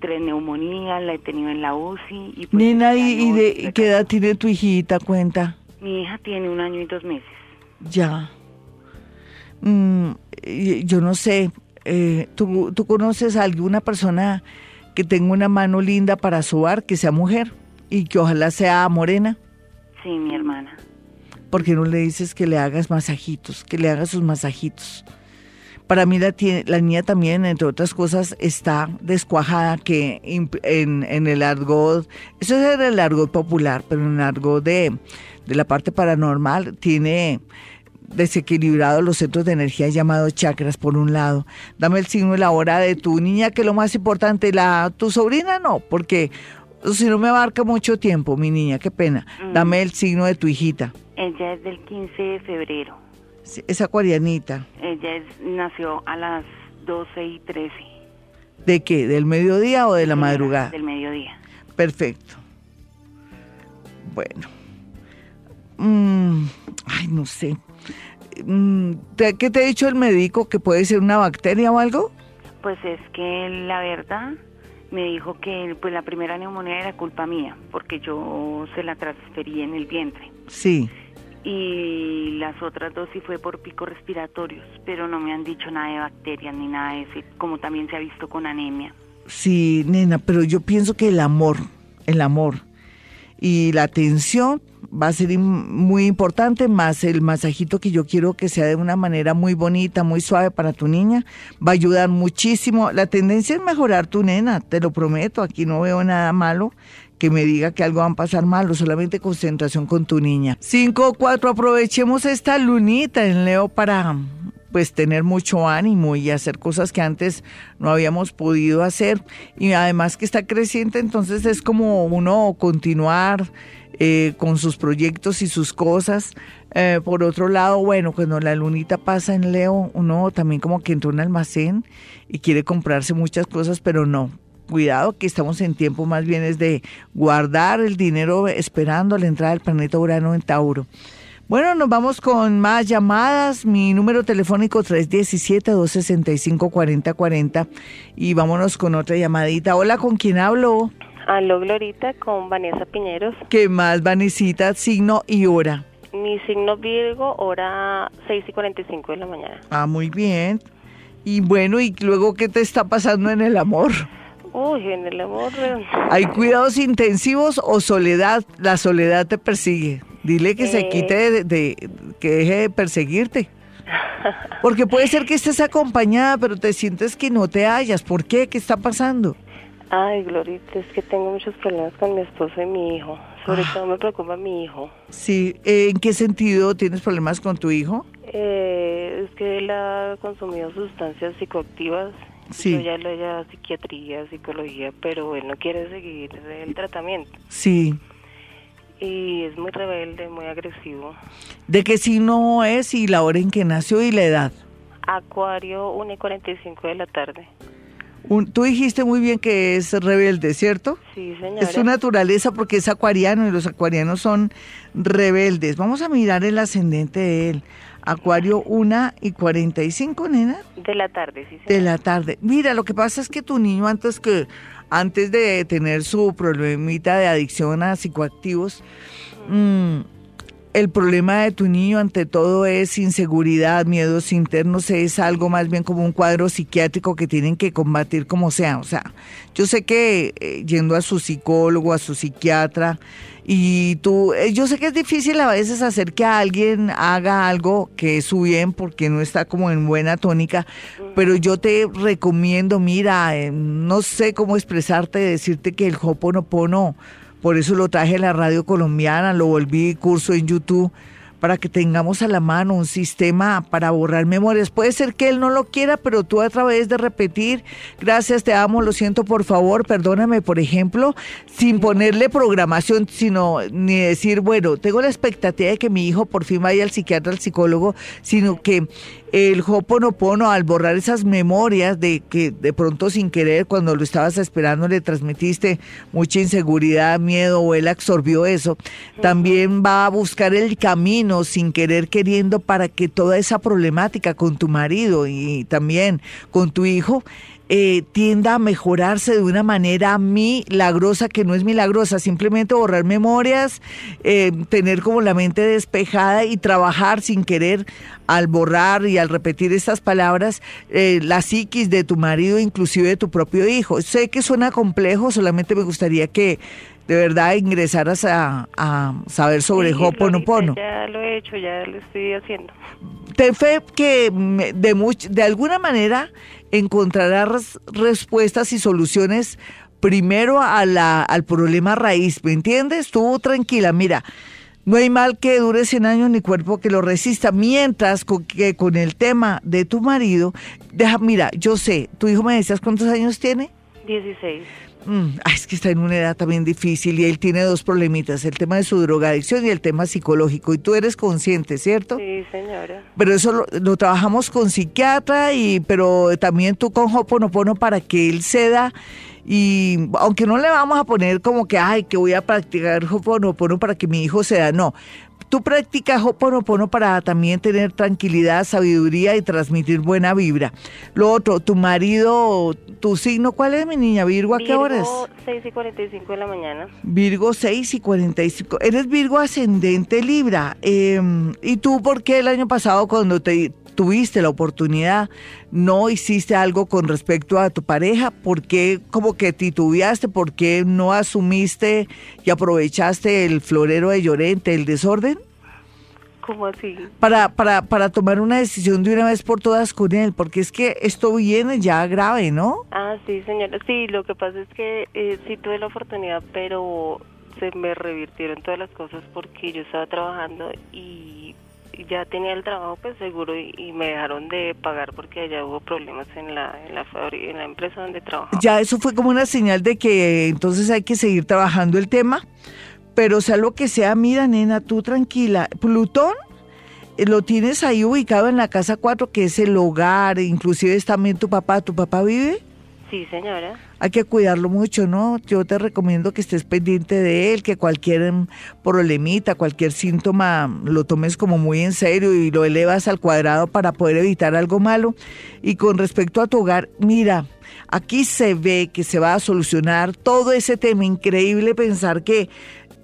tres neumonías, la he tenido en la UCI. Y pues Nina, ¿y, de qué edad tiene tu hijita? Cuenta. Mi hija tiene un año y dos meses. Ya. Mm, yo no sé, eh, ¿tú, ¿tú conoces a alguna persona que tenga una mano linda para sobar, que sea mujer? Y que ojalá sea morena. Sí, mi hermana. ¿Por qué no le dices que le hagas masajitos, que le hagas sus masajitos? Para mí la, la niña también, entre otras cosas, está descuajada, que en, en el argot, eso es el argot popular, pero en el argot de, de la parte paranormal tiene desequilibrado los centros de energía llamados chakras por un lado. Dame el signo y la hora de tu niña, que es lo más importante, la tu sobrina no, porque si no me abarca mucho tiempo, mi niña, qué pena. Mm. Dame el signo de tu hijita. Ella es del 15 de febrero. es acuarianita. Ella nació a las 12 y 13. ¿De qué? ¿Del mediodía o de la madrugada? Del mediodía. Perfecto. Bueno. Mm, ay, no sé. Mm, ¿Qué te ha dicho el médico? ¿Que puede ser una bacteria o algo? Pues es que la verdad me dijo que pues la primera neumonía era culpa mía, porque yo se la transferí en el vientre. Sí. Y las otras dos sí fue por picos respiratorios, pero no me han dicho nada de bacterias ni nada de eso, como también se ha visto con anemia. Sí, nena, pero yo pienso que el amor, el amor y la atención va a ser muy importante, más el masajito que yo quiero que sea de una manera muy bonita, muy suave para tu niña, va a ayudar muchísimo. La tendencia es mejorar tu nena, te lo prometo, aquí no veo nada malo que me diga que algo va a pasar malo, solamente concentración con tu niña. Cinco, cuatro, aprovechemos esta lunita en Leo para pues tener mucho ánimo y hacer cosas que antes no habíamos podido hacer. Y además que está creciente, entonces es como uno continuar eh, con sus proyectos y sus cosas. Eh, por otro lado, bueno, cuando la lunita pasa en Leo, uno también como que entra un almacén y quiere comprarse muchas cosas, pero no. Cuidado que estamos en tiempo más bien es de guardar el dinero esperando la entrada del planeta Urano en Tauro. Bueno, nos vamos con más llamadas. Mi número telefónico 317-265-4040 y vámonos con otra llamadita. Hola, ¿con quién hablo? Aló, Glorita, con Vanessa Piñeros. ¿Qué más, Vanesita? Signo y hora. Mi signo Virgo, hora 6 y 45 de la mañana. Ah, muy bien. Y bueno, ¿y luego qué te está pasando en el amor? Uy, en el amor. Eh. ¿Hay cuidados intensivos o soledad? La soledad te persigue. Dile que se quite de, que deje de perseguirte. Porque puede ser que estés acompañada, pero te sientes que no te hallas. ¿Por qué? ¿Qué está pasando? Ay, Glorita, es que tengo muchos problemas con mi esposo y mi hijo. Sobre ah. todo me preocupa mi hijo. Sí, ¿en qué sentido tienes problemas con tu hijo? Eh, es que él ha consumido sustancias psicoactivas. Sí. Yo ya lo he psiquiatría, psicología, pero él no quiere seguir el tratamiento. Sí. Y es muy rebelde, muy agresivo. ¿De qué signo es y la hora en que nació y la edad? Acuario 1 y 45 de la tarde tú dijiste muy bien que es rebelde, ¿cierto? Sí, señora. Es su naturaleza porque es acuariano y los acuarianos son rebeldes. Vamos a mirar el ascendente de él. Acuario 1 y 45, nena. De la tarde, sí. Señora. De la tarde. Mira, lo que pasa es que tu niño antes que antes de tener su problemita de adicción a psicoactivos, mmm, el problema de tu niño ante todo es inseguridad, miedos internos, es algo más bien como un cuadro psiquiátrico que tienen que combatir como sea. O sea, yo sé que eh, yendo a su psicólogo, a su psiquiatra, y tú, eh, yo sé que es difícil a veces hacer que alguien haga algo que es su bien porque no está como en buena tónica, pero yo te recomiendo, mira, eh, no sé cómo expresarte, decirte que el Hoponopono por eso lo traje a la radio colombiana, lo volví curso en YouTube para que tengamos a la mano un sistema para borrar memorias. Puede ser que él no lo quiera, pero tú a través de repetir, gracias, te amo, lo siento, por favor, perdóname, por ejemplo, sin ponerle programación, sino ni decir, bueno, tengo la expectativa de que mi hijo por fin vaya al psiquiatra, al psicólogo, sino que el Hoponopono, al borrar esas memorias de que de pronto sin querer, cuando lo estabas esperando, le transmitiste mucha inseguridad, miedo, o él absorbió eso, también va a buscar el camino sin querer queriendo para que toda esa problemática con tu marido y también con tu hijo eh, tienda a mejorarse de una manera milagrosa, que no es milagrosa, simplemente borrar memorias, eh, tener como la mente despejada y trabajar sin querer al borrar y al repetir estas palabras eh, la psiquis de tu marido, inclusive de tu propio hijo. Sé que suena complejo, solamente me gustaría que de verdad ingresaras a, saber sobre Hoponopono. Ya lo he hecho, ya lo estoy haciendo. Ten fe que de, de alguna manera encontrarás respuestas y soluciones primero a la, al problema raíz, ¿me entiendes? Tú tranquila, mira, no hay mal que dure 100 años ni cuerpo que lo resista, mientras que con el tema de tu marido, deja, mira, yo sé, tu hijo me decías cuántos años tiene? 16. Mm, es que está en una edad también difícil y él tiene dos problemitas, el tema de su drogadicción y el tema psicológico. Y tú eres consciente, ¿cierto? Sí, señora. Pero eso lo, trabajamos con psiquiatra, y pero también tú con Hoponopono para que él ceda. Y aunque no le vamos a poner como que, ay, que voy a practicar Hoponopono para que mi hijo ceda, no. Tú practicas Hoponopono para también tener tranquilidad, sabiduría y transmitir buena vibra. Lo otro, tu marido, tu signo, ¿cuál es mi niña? Virgo, ¿a qué horas? Virgo 6 y 45 de la mañana. Virgo 6 y 45. Eres Virgo ascendente Libra. Em, ¿Y tú por qué el año pasado cuando te tuviste la oportunidad, no hiciste algo con respecto a tu pareja? ¿Por qué como que titubeaste? ¿Por qué no asumiste y aprovechaste el florero de Llorente, el desorden? ¿Cómo así? Para, para, para tomar una decisión de una vez por todas con él, porque es que esto viene ya grave, ¿no? Ah, sí, señora. Sí, lo que pasa es que eh, sí tuve la oportunidad, pero se me revirtieron todas las cosas porque yo estaba trabajando y ya tenía el trabajo pues seguro y, me dejaron de pagar porque allá hubo problemas en la en la, en la empresa donde trabajaba. Ya eso fue como una señal de que entonces hay que seguir trabajando el tema, pero sea lo que sea, mira nena, tú tranquila, Plutón eh, lo tienes ahí ubicado en la casa 4 que es el hogar, inclusive es también tu papá, ¿tu papá vive? Sí, señora. Hay que cuidarlo mucho, ¿no? Yo te recomiendo que estés pendiente de él, que cualquier em, problemita, cualquier síntoma lo tomes como muy en serio y lo elevas al cuadrado para poder evitar algo malo. Y con respecto a tu hogar, mira, aquí se ve que se va a solucionar todo ese tema. Increíble pensar que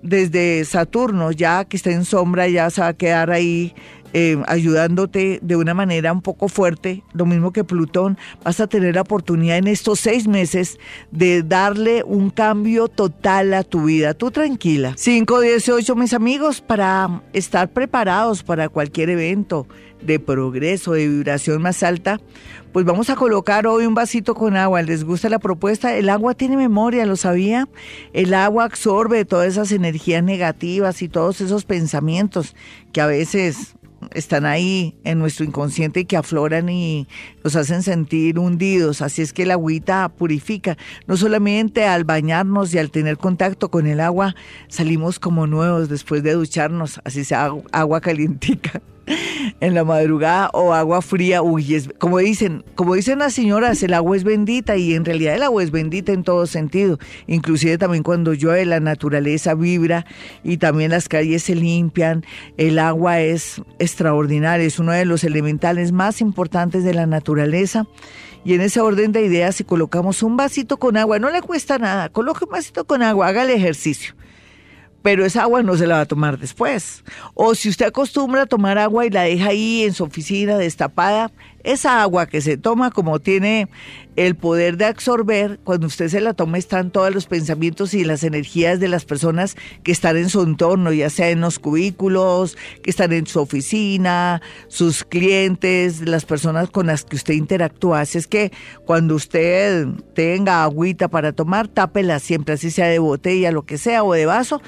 desde Saturno, ya que está en sombra, ya se va a quedar ahí eh, ayudándote de una manera un poco fuerte, lo mismo que Plutón, vas a tener la oportunidad en estos seis meses de darle un cambio total a tu vida. Tú tranquila. 518, mis amigos, para estar preparados para cualquier evento de progreso, de vibración más alta, pues vamos a colocar hoy un vasito con agua. ¿Les gusta la propuesta? El agua tiene memoria, ¿lo sabía? El agua absorbe todas esas energías negativas y todos esos pensamientos que a veces están ahí en nuestro inconsciente y que afloran y nos hacen sentir hundidos. Así es que el agüita purifica. No solamente al bañarnos y al tener contacto con el agua, salimos como nuevos después de ducharnos, así sea agua calientica (laughs) en la madrugada o agua fría, uy, es, como dicen, como dicen las señoras, el agua es bendita y en realidad el agua es bendita en todo sentido, inclusive también cuando llueve la naturaleza vibra y también las calles se limpian, el agua es extraordinaria, es uno de los elementales más importantes de la naturaleza. Y en ese orden de ideas, si colocamos un vasito con agua, no le cuesta nada, coloque un vasito con agua, haga el ejercicio pero esa agua no se la va a tomar después. O si usted acostumbra a tomar agua y la deja ahí en su oficina destapada, esa agua que se toma como tiene el poder de absorber, cuando usted se la toma están todos los pensamientos y las energías de las personas que están en su entorno, ya sea en los cubículos, que están en su oficina, sus clientes, las personas con las que usted interactúa. Así es que cuando usted tenga agüita para tomar, tápela siempre, así sea de botella, lo que sea, o de vaso,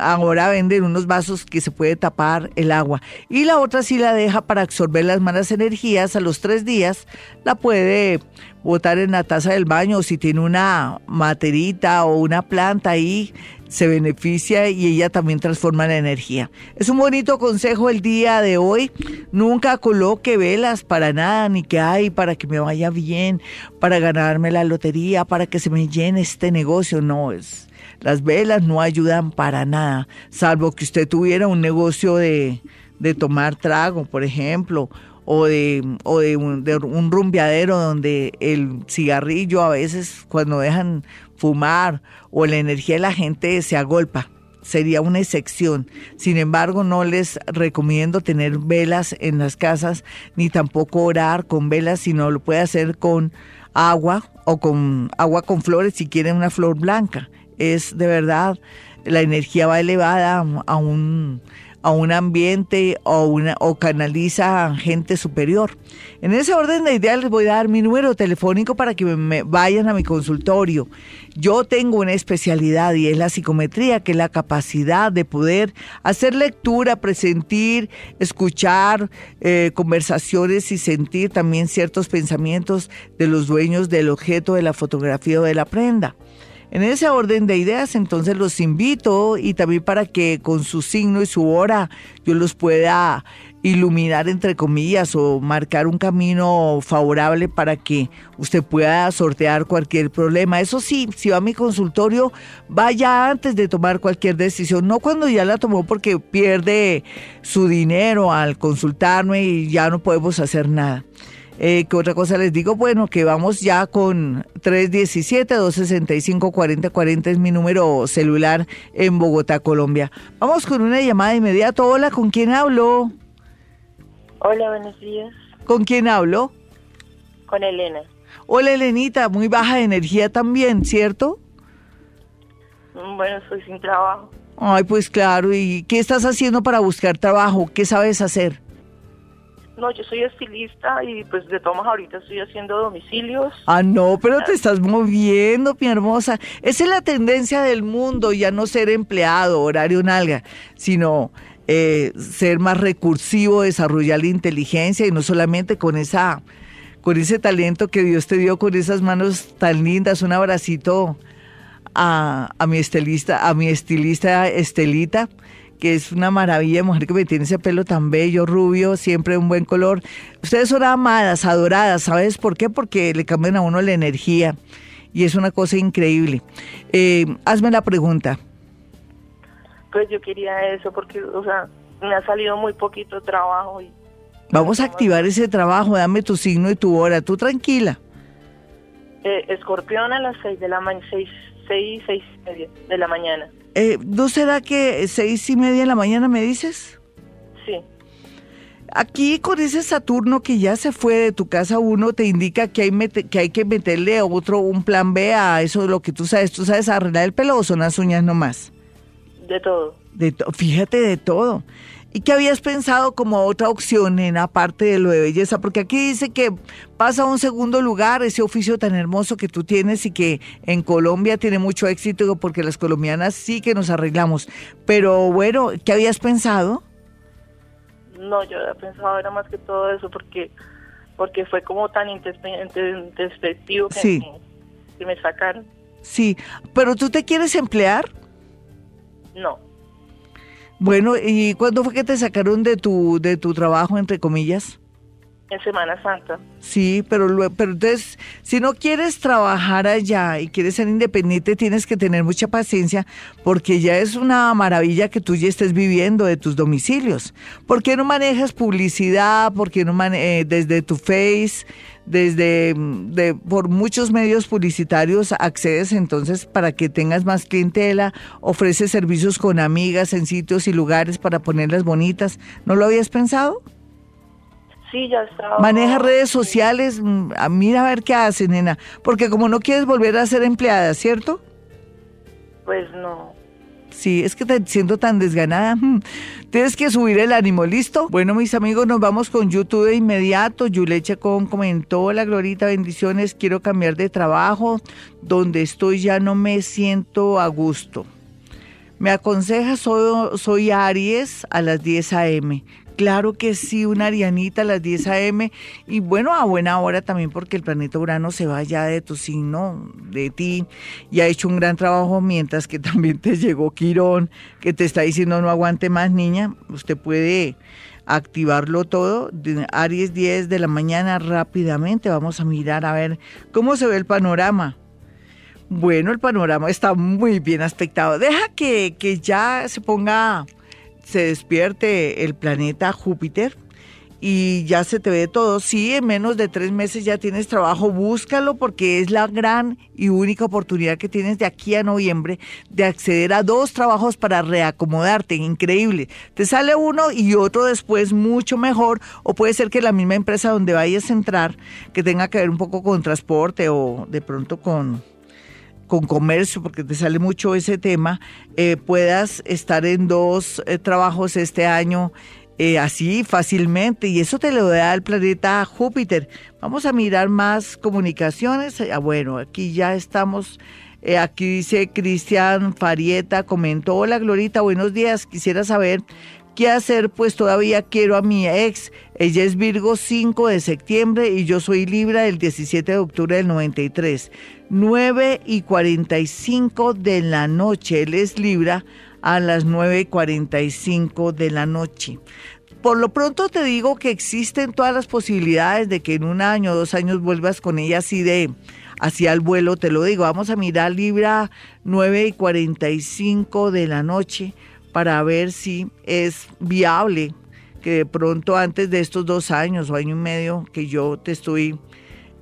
ahora venden unos vasos que se puede tapar el agua. Y la otra sí la deja para absorber las malas energías. A los tres días la puede botar en la taza del baño si tiene una materita o una planta ahí se beneficia y ella también transforma la energía. Es un bonito consejo el día de hoy. Nunca coloque velas para nada, ni que hay para que me vaya bien, para ganarme la lotería, para que se me llene este negocio. No, es las velas no ayudan para nada, salvo que usted tuviera un negocio de, tomar trago, por ejemplo, o de, o de, un, de un rumbeadero donde el cigarrillo a veces cuando dejan fumar o la energía de la gente se agolpa. Sería una excepción. Sin embargo, no les recomiendo tener velas en las casas ni tampoco orar con velas, sino lo puede hacer con agua o con agua con flores si quieren una flor blanca es de verdad, la energía va elevada a un, a un ambiente o, una, o canaliza a gente superior. En ese orden de ideas les voy a dar mi número telefónico para que me vayan a mi consultorio. Yo tengo una especialidad y es la psicometría, que es la capacidad de poder hacer lectura, presentir, escuchar eh, conversaciones y sentir también ciertos pensamientos de los dueños del objeto de la fotografía o de la prenda. En ese orden de ideas, entonces los invito y también para que con su signo y su hora yo los pueda iluminar entre comillas o marcar un camino favorable para que usted pueda sortear cualquier problema. Eso sí, si va a mi consultorio, vaya antes de tomar cualquier decisión, no cuando ya la tomó porque pierde su dinero al consultarme y ya no podemos hacer nada. Eh, ¿Qué otra cosa les digo? Bueno, que vamos ya con 317-265-4040 es mi número celular en Bogotá, Colombia. Vamos con una llamada de inmediato. Hola, ¿con quién hablo? Hola, buenos días. ¿Con quién hablo? Con Elena. Hola, Elenita, muy baja de energía también, ¿cierto? Mm, bueno, soy sin trabajo. Ay, pues claro, ¿y qué estás haciendo para buscar trabajo? ¿Qué sabes hacer? No, yo soy estilista y pues de tomas ahorita estoy haciendo domicilios. Ah, no, pero te estás moviendo, mi hermosa. Esa es la tendencia del mundo, ya no ser empleado, horario nalga, sino eh, ser más recursivo, desarrollar la inteligencia y no solamente con esa con ese talento que Dios te dio, con esas manos tan lindas, un abracito a, a mi estilista, a mi estilista Estelita, que es una maravilla de mujer que me tiene ese pelo tan bello, rubio, siempre un buen color. Ustedes son amadas, adoradas, ¿sabes por qué? Porque le cambian a uno la energía y es una cosa increíble. Eh, hazme la pregunta. Pues yo quería eso porque, o sea, me ha salido muy poquito trabajo y Vamos a activar ese trabajo, dame tu signo y tu hora, tú tranquila. Eh, escorpión a las 6 de la mañana, 6, 6, y media de la mañana. Eh, ¿No será que seis y media de la mañana me dices? Sí. Aquí con ese Saturno que ya se fue de tu casa uno te indica que hay, que hay que meterle otro, un plan B a eso de lo que tú sabes. ¿Tú sabes arreglar el pelo o son las uñas nomás? De todo. De fíjate de todo. ¿Y qué habías pensado como otra opción en aparte de lo de belleza? Porque aquí dice que pasa a un segundo lugar ese oficio tan hermoso que tú tienes y que en Colombia tiene mucho éxito porque las colombianas sí que nos arreglamos. Pero bueno, ¿qué habías pensado? No, yo había pensado era más que todo eso porque porque fue como tan introspectivo que, que me sacaron. Sí, pero ¿tú te quieres emplear? No. Bueno, ¿y cuándo fue que te sacaron de tu, de tu trabajo, entre comillas? En Semana Santa. Sí, pero, pero entonces, si no quieres trabajar allá y quieres ser independiente, tienes que tener mucha paciencia porque ya es una maravilla que tú ya estés viviendo de tus domicilios. ¿Por qué no manejas publicidad? ¿Por qué no eh, desde tu Face? desde de, por muchos medios publicitarios accedes entonces para que tengas más clientela, ofreces servicios con amigas en sitios y lugares para ponerlas bonitas. ¿No lo habías pensado? Sí, ya estaba. Maneja redes sociales, mm, mira a ver qué hace, nena, porque como no quieres volver a ser empleada, ¿cierto? Pues no. Sí, es que te siento tan desganada. (laughs) Mm. Tienes que subir el ánimo, ¿listo? Bueno, mis amigos, nos vamos con YouTube de inmediato. Yuleche con comentó, la Glorita, bendiciones, quiero cambiar de trabajo. Donde estoy ya no me siento a gusto. Me aconseja, soy, soy Aries a las 10 a.m. Claro que sí, una Arianita a las 10 a.m. Y bueno, a buena hora también porque el planeta Urano se va ya de tu signo, de ti, y ha hecho un gran trabajo mientras que también te llegó Quirón, que te está diciendo no aguante más, niña. Usted puede activarlo todo. Aries 10 de la mañana rápidamente. Vamos a mirar a ver cómo se ve el panorama. Bueno, el panorama está muy bien aspectado. Deja que, que ya se ponga se despierte el planeta Júpiter y ya se te ve todo. Sí, en menos de tres meses ya tienes trabajo, búscalo porque es la gran y única oportunidad que tienes de aquí a noviembre de acceder a dos trabajos para reacomodarte. Increíble. Te sale uno y otro después mucho mejor o puede ser que la misma empresa donde vayas a entrar, que tenga que ver un poco con transporte o de pronto con con comercio, porque te sale mucho ese tema, eh, puedas estar en dos eh, trabajos este año eh, así fácilmente y eso te lo da el planeta Júpiter. Vamos a mirar más comunicaciones. Ah, bueno, aquí ya estamos. aquí dice Cristian Farieta, comentó, hola Glorita, buenos días, quisiera saber qué hacer, pues todavía quiero a mi ex. Ella es Virgo 5 de septiembre y yo soy Libra del 17 de octubre del 93. 9 y 45 de la noche. Él es Libra a las 9 y 45 de la noche. Por lo pronto te digo que existen todas las posibilidades de que en un año o dos años vuelvas con ella así de hacia el vuelo, te lo digo. Vamos a mirar Libra 9 y 45 de la noche para ver si es viable que de pronto antes de estos dos años o año y medio que yo te estoy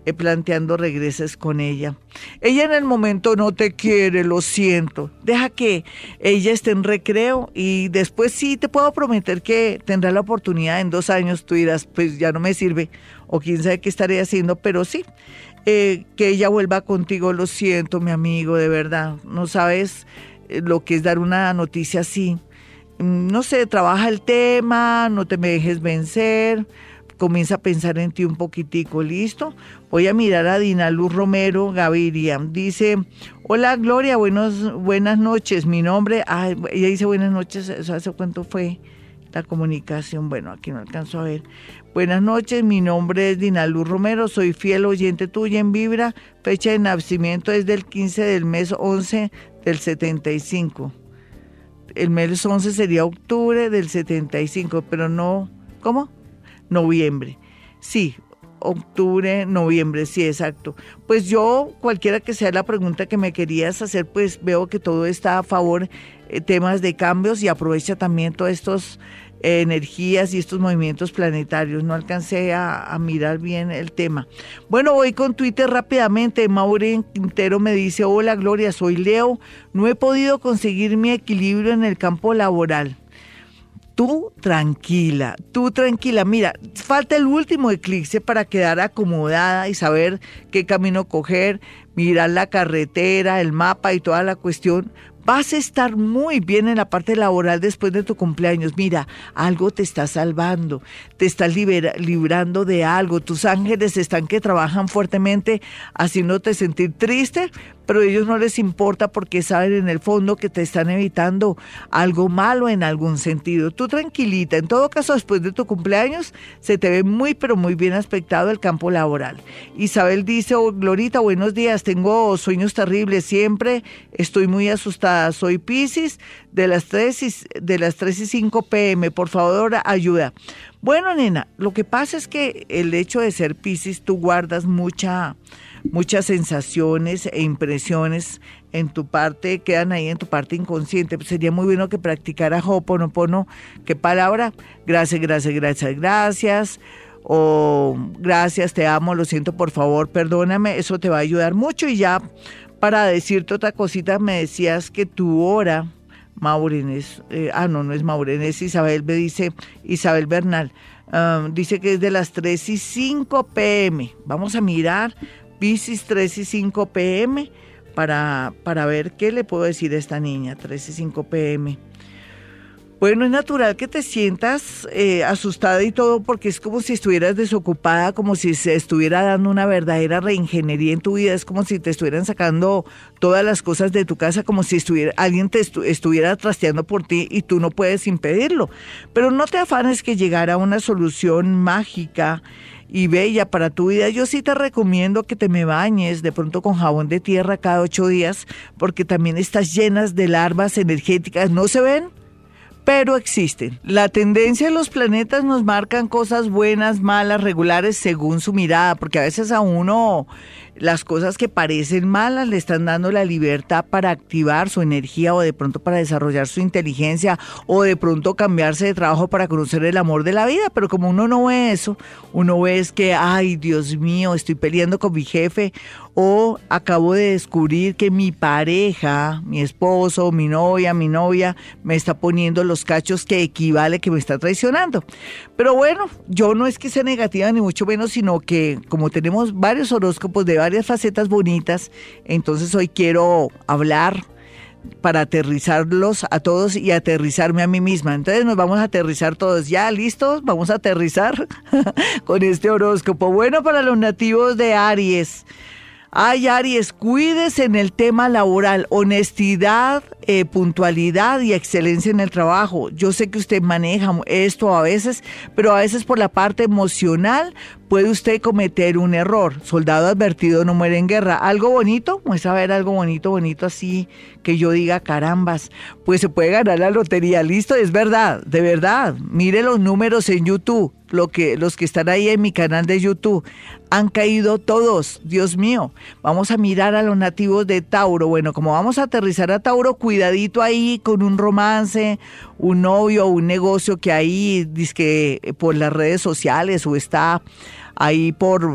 eh, planteando regreses con ella. Ella en el momento no te quiere, lo siento. Deja que ella esté en recreo y después sí te puedo prometer que tendrá la oportunidad en dos años. Tú dirás, pues ya no me sirve o quién sabe qué estaré haciendo, pero sí, eh, que ella vuelva contigo, lo siento, mi amigo, de verdad. No sabes lo que es dar una noticia así. Mm, no sé, trabaja el tema, no te me dejes vencer comienza a pensar en ti un poquitico, ¿listo? Voy a mirar a Dina Luz Romero Gaviria. Dice, hola Gloria, buenos, buenas noches. Mi nombre, ella dice buenas noches, ¿hace cuánto fue? la comunicación. Bueno, aquí no alcanzo a ver. Buenas noches, mi nombre es Dinaluz Romero, soy fiel oyente tuya en Vibra. Fecha de nacimiento es del 15 del mes 11 del 75. El mes 11 sería octubre del 75, pero no, ¿cómo? Noviembre. Sí, octubre, noviembre, sí, exacto. Pues yo, cualquiera que sea la pregunta que me querías hacer, pues veo que todo está a favor, eh, temas de cambios y aprovecha también todos estos energías y estos movimientos planetarios. No alcancé a, mirar bien el tema. Bueno, voy con Twitter rápidamente. Maureen Quintero me dice, hola Gloria, soy Leo. No he podido conseguir mi equilibrio en el campo laboral. Tú tranquila, tú tranquila. Mira, falta el último eclipse para quedar acomodada y saber qué camino coger, mirar la carretera, el mapa y toda la cuestión Vas a estar muy bien en la parte laboral después de tu cumpleaños. Mira, algo te está salvando, te estás librando de algo. Tus ángeles están que trabajan fuertemente haciéndote sentir triste, pero a ellos no les importa porque saben en el fondo que te están evitando algo malo en algún sentido. Tú tranquilita, en todo caso después de tu cumpleaños se te ve muy pero muy bien aspectado el campo laboral. Isabel dice, oh, Glorita, buenos días, tengo sueños terribles siempre, estoy muy asustada, soy Pisces de las 3 y, de las 3 y 5 pm, por favor ayuda. Bueno, nena, lo que pasa es que el hecho de ser Pisces tú guardas mucha muchas sensaciones e impresiones en tu parte, quedan ahí en tu parte inconsciente. Pues sería muy bueno que practicara Hoponopono. ¿Qué palabra? Gracias, gracias, gracias, gracias. O gracias, te amo, lo siento, por favor, perdóname. Eso te va a ayudar mucho. Y ya para decirte otra cosita, me decías que tu hora, Maurenes, eh, ah, no, no es Maurenes, Isabel me dice, Isabel Bernal. Ah, dice que es de las 3 y 5 pm. Vamos a mirar Pisces 3 y 5 pm para, para ver qué le puedo decir a esta niña, 3 y 5 pm. Bueno, es natural que te sientas eh, asustada y todo porque es como si estuvieras desocupada, como si se estuviera dando una verdadera reingeniería en tu vida, es como si te estuvieran sacando todas las cosas de tu casa, como si estuviera, alguien te estuviera trasteando por ti y tú no puedes impedirlo. Pero no te afanes que llegara una solución mágica y bella para tu vida, yo sí te recomiendo que te me bañes de pronto con jabón de tierra cada ocho días, porque también estás llenas de larvas energéticas. ¿No se ven? Pero existen. La tendencia de los planetas nos marcan cosas buenas, malas, regulares según su mirada, porque a veces a uno las cosas que parecen malas le están dando la libertad para activar su energía o de pronto para desarrollar su inteligencia o de pronto cambiarse de trabajo para conocer el amor de la vida. Pero como uno no ve eso, uno ve es que, ay Dios mío, estoy peleando con mi jefe o acabo de descubrir que mi pareja, mi esposo, mi novia, mi novia me está poniendo los cachos que equivale que me está traicionando. Pero bueno, yo no es que sea negativa ni mucho menos, sino que como tenemos varios horóscopos de varias facetas bonitas, entonces hoy quiero hablar para aterrizarlos a todos y aterrizarme a mí misma. Entonces nos vamos a aterrizar todos. ¿Ya listos? Vamos a aterrizar (laughs) con este horóscopo. Bueno, para los nativos de Aries. Ay, Aries, cuídese en el tema laboral, honestidad, eh, puntualidad y excelencia en el trabajo. Yo sé que usted maneja esto a veces, pero a veces por la parte emocional puede usted cometer un error. Soldado advertido no muere en guerra. ¿Algo bonito? Muestra a ver algo bonito, bonito así, que yo diga carambas. Pues se puede ganar la lotería. Listo, es verdad, de verdad. Mire los números en YouTube lo que, los que están ahí en mi canal de YouTube. Han caído todos, Dios mío. Vamos a mirar a los nativos de Tauro. Bueno, como vamos a aterrizar a Tauro, cuidadito ahí con un romance, un novio, un negocio que ahí, que por las redes sociales o está ahí por,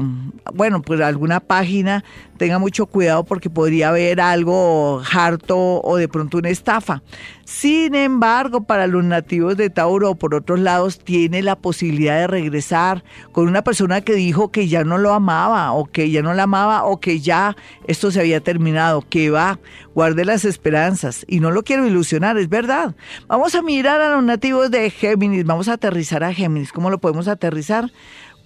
bueno, pues alguna página, tenga mucho cuidado porque podría haber algo harto o de pronto una estafa. Sin embargo, para los nativos de Tauro o por otros lados, tiene la posibilidad de regresar con una persona que dijo que ya no lo amaba o que ya no la amaba o que ya esto se había terminado, que va, guarde las esperanzas y no lo quiero ilusionar, es verdad. Vamos a mirar a los nativos de Géminis, vamos a aterrizar a Géminis. ¿Cómo lo podemos aterrizar?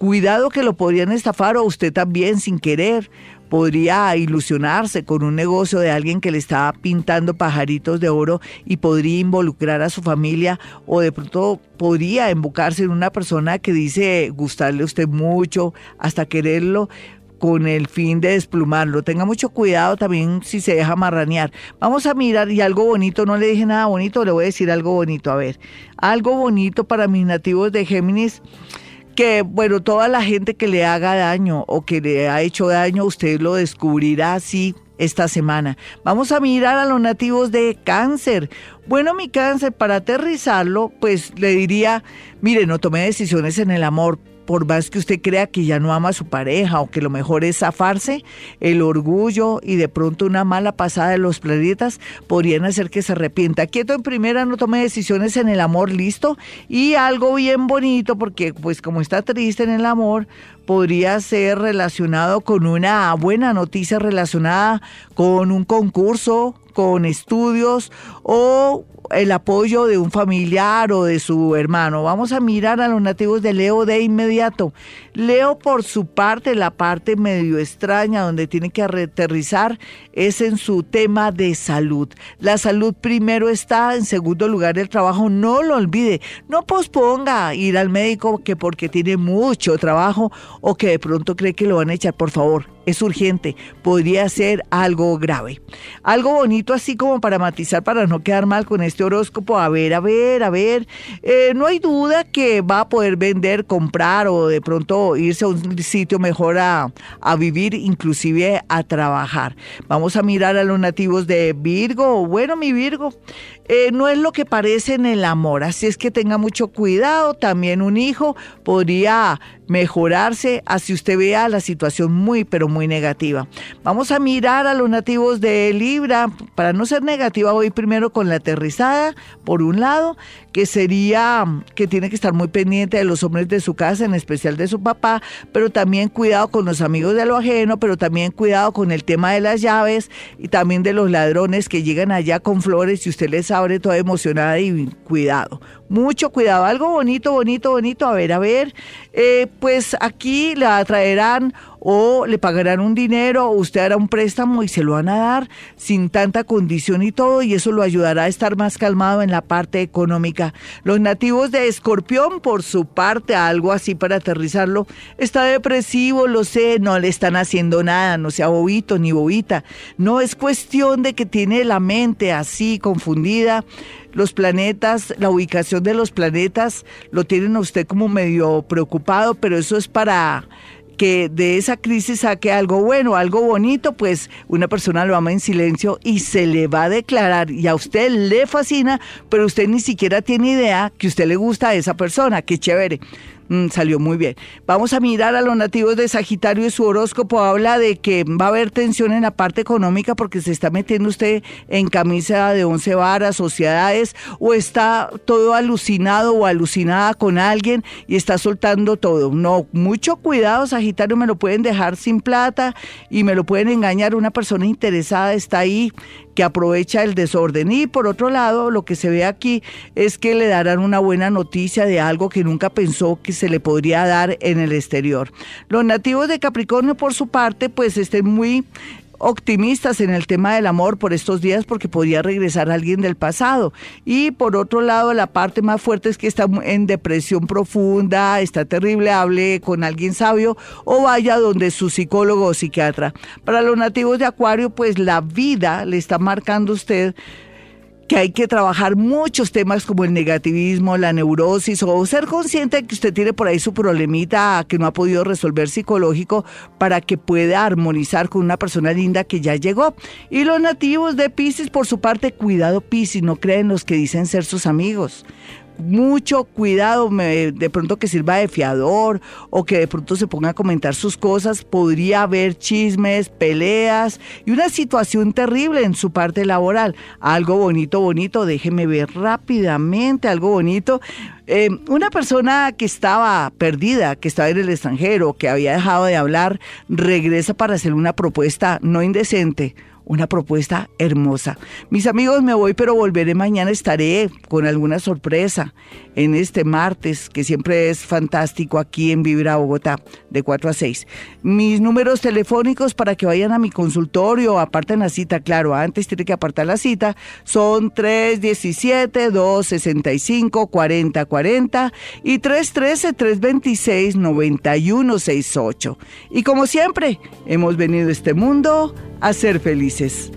Cuidado que lo podrían estafar o usted también sin querer podría ilusionarse con un negocio de alguien que le está pintando pajaritos de oro y podría involucrar a su familia o de pronto podría embocarse en una persona que dice gustarle a usted mucho, hasta quererlo con el fin de desplumarlo. Tenga mucho cuidado también si se deja marranear. Vamos a mirar y algo bonito, no le dije nada bonito, le voy a decir algo bonito. A ver, algo bonito para mis nativos de Géminis que, bueno, toda la gente que le haga daño o que le ha hecho daño, usted lo descubrirá así esta semana. Vamos a mirar a los nativos de cáncer. Bueno, mi cáncer, para aterrizarlo, pues le diría, mire, no tome decisiones en el amor, por más que usted crea que ya no ama a su pareja o que lo mejor es zafarse, el orgullo y de pronto una mala pasada de los planetas podrían hacer que se arrepienta. Quieto en primera, no tome decisiones en el amor, listo. Y algo bien bonito, porque pues como está triste en el amor, podría ser relacionado con una buena noticia relacionada con un concurso, con estudios o el apoyo de un familiar o de su hermano. Vamos a mirar a los nativos de Leo de inmediato. Leo por su parte, la parte medio extraña donde tiene que aterrizar es en su tema de salud. La salud primero está, en segundo lugar el trabajo, no lo olvide, no posponga ir al médico que porque tiene mucho trabajo o que de pronto cree que lo van a echar, por favor, es urgente, podría ser algo grave. Algo bonito así como para matizar, para no quedar mal con este horóscopo, a ver, a ver, a ver, eh, no hay duda que va a poder vender, comprar o de pronto irse a un sitio mejor a, a vivir, inclusive a trabajar. Vamos a mirar a los nativos de Virgo, bueno mi Virgo, eh, no es lo que parece en el amor, así es que tenga mucho cuidado, también un hijo podría mejorarse así usted vea la situación muy pero muy negativa. Vamos a mirar a los nativos de Libra, para no ser negativa voy primero con la aterrizada, por un lado, que sería que tiene que estar muy pendiente de los hombres de su casa, en especial de su papá, pero también cuidado con los amigos de lo ajeno, pero también cuidado con el tema de las llaves y también de los ladrones que llegan allá con flores y usted les abre toda emocionada y cuidado mucho cuidado. Algo bonito, bonito, bonito. A ver, a ver. Eh, pues aquí le traerán o le pagarán un dinero o usted hará un préstamo y se lo van a dar sin tanta condición y todo y eso lo ayudará a estar más calmado en la parte económica. Los nativos de Escorpión, por su parte, algo así para aterrizarlo, está depresivo, lo sé, no le están haciendo nada, no sea bobito ni bobita. No es cuestión de que tiene la mente así confundida los planetas, la ubicación de los planetas lo tienen a usted como medio preocupado, pero eso es para que de esa crisis saque algo bueno, algo bonito, pues una persona lo ama en silencio y se le va a declarar y a usted le fascina, pero usted ni siquiera tiene idea que usted le gusta a esa persona, qué chévere. Mm, salió muy bien. Vamos a mirar a los nativos de Sagitario y su horóscopo habla de que va a haber tensión en la parte económica porque se está metiendo usted en camisa de once varas, sociedades, o está todo alucinado o alucinada con alguien y está soltando todo. No, mucho cuidado, Sagitario, me lo pueden dejar sin plata y me lo pueden engañar. Una persona interesada está ahí que aprovecha el desorden. Y por otro lado, lo que se ve aquí es que le darán una buena noticia de algo que nunca pensó que se le podría dar en el exterior. Los nativos de Capricornio, por su parte, pues estén muy optimistas en el tema del amor por estos días porque podría regresar alguien del pasado. Y por otro lado, la parte más fuerte es que está en depresión profunda, está terrible, hable con alguien sabio o vaya donde su psicólogo o psiquiatra. Para los nativos de Acuario, pues la vida le está marcando usted que hay que trabajar muchos temas como el negativismo, la neurosis o ser consciente de que usted tiene por ahí su problemita que no ha podido resolver psicológico para que pueda armonizar con una persona linda que ya llegó. Y los nativos de Pisces, por su parte, cuidado Pisces, no creen los que dicen ser sus amigos mucho cuidado, de pronto que sirva de fiador o que de pronto se ponga a comentar sus cosas, podría haber chismes, peleas y una situación terrible en su parte laboral. Algo bonito, bonito, déjeme ver rápidamente algo bonito. Eh, una persona que estaba perdida, que estaba en el extranjero, que había dejado de hablar, regresa para hacer una propuesta no indecente una propuesta hermosa. Mis amigos, me voy, pero volveré mañana. Estaré con alguna sorpresa en este martes, que siempre es fantástico aquí en Vibra Bogotá, de 4 a 6. Mis números telefónicos para que vayan a mi consultorio, aparten la cita, claro, antes tiene que apartar la cita, son 317-265-4040 y 313-326-9168. Y como siempre, hemos venido a este mundo a ser felices.